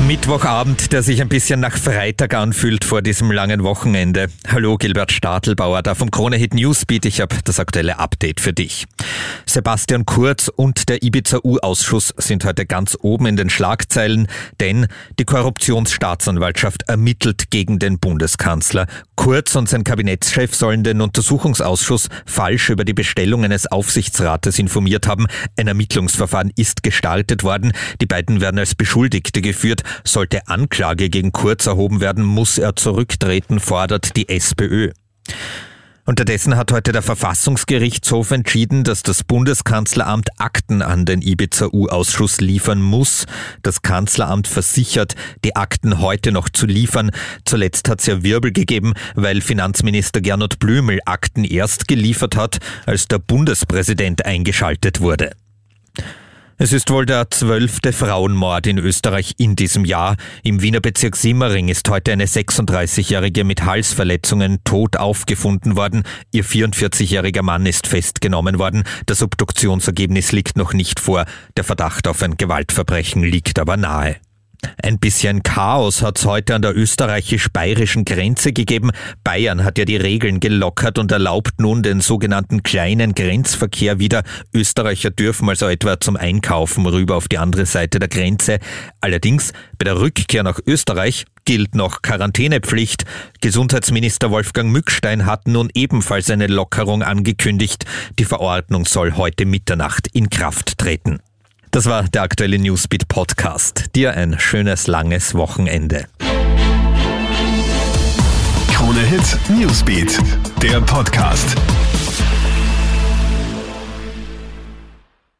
Mittwochabend, der sich ein bisschen nach Freitag anfühlt vor diesem langen Wochenende. Hallo Gilbert Stadelbauer da vom Kronehit Newsbeat. Ich habe das aktuelle Update für dich. Sebastian Kurz und der Ibiza-U-Ausschuss sind heute ganz oben in den Schlagzeilen, denn die Korruptionsstaatsanwaltschaft ermittelt gegen den Bundeskanzler. Kurz und sein Kabinettschef sollen den Untersuchungsausschuss falsch über die Bestellung eines Aufsichtsrates informiert haben. Ein Ermittlungsverfahren ist gestartet worden. Die beiden werden als Beschuldigte geführt. Sollte Anklage gegen Kurz erhoben werden, muss er zurücktreten, fordert die SPÖ. Unterdessen hat heute der Verfassungsgerichtshof entschieden, dass das Bundeskanzleramt Akten an den Ibiza-U-Ausschuss liefern muss. Das Kanzleramt versichert, die Akten heute noch zu liefern. Zuletzt hat es ja Wirbel gegeben, weil Finanzminister Gernot Blümel Akten erst geliefert hat, als der Bundespräsident eingeschaltet wurde. Es ist wohl der zwölfte Frauenmord in Österreich in diesem Jahr. Im Wiener Bezirk Simmering ist heute eine 36-Jährige mit Halsverletzungen tot aufgefunden worden. Ihr 44-jähriger Mann ist festgenommen worden. Das Obduktionsergebnis liegt noch nicht vor. Der Verdacht auf ein Gewaltverbrechen liegt aber nahe. Ein bisschen Chaos hat es heute an der österreichisch-bayerischen Grenze gegeben. Bayern hat ja die Regeln gelockert und erlaubt nun den sogenannten kleinen Grenzverkehr wieder. Österreicher dürfen also etwa zum Einkaufen rüber auf die andere Seite der Grenze. Allerdings bei der Rückkehr nach Österreich gilt noch Quarantänepflicht. Gesundheitsminister Wolfgang Mückstein hat nun ebenfalls eine Lockerung angekündigt. Die Verordnung soll heute Mitternacht in Kraft treten. Das war der aktuelle Newsbeat Podcast. Dir ein schönes, langes Wochenende. Krone Hit Newsbeat, der Podcast.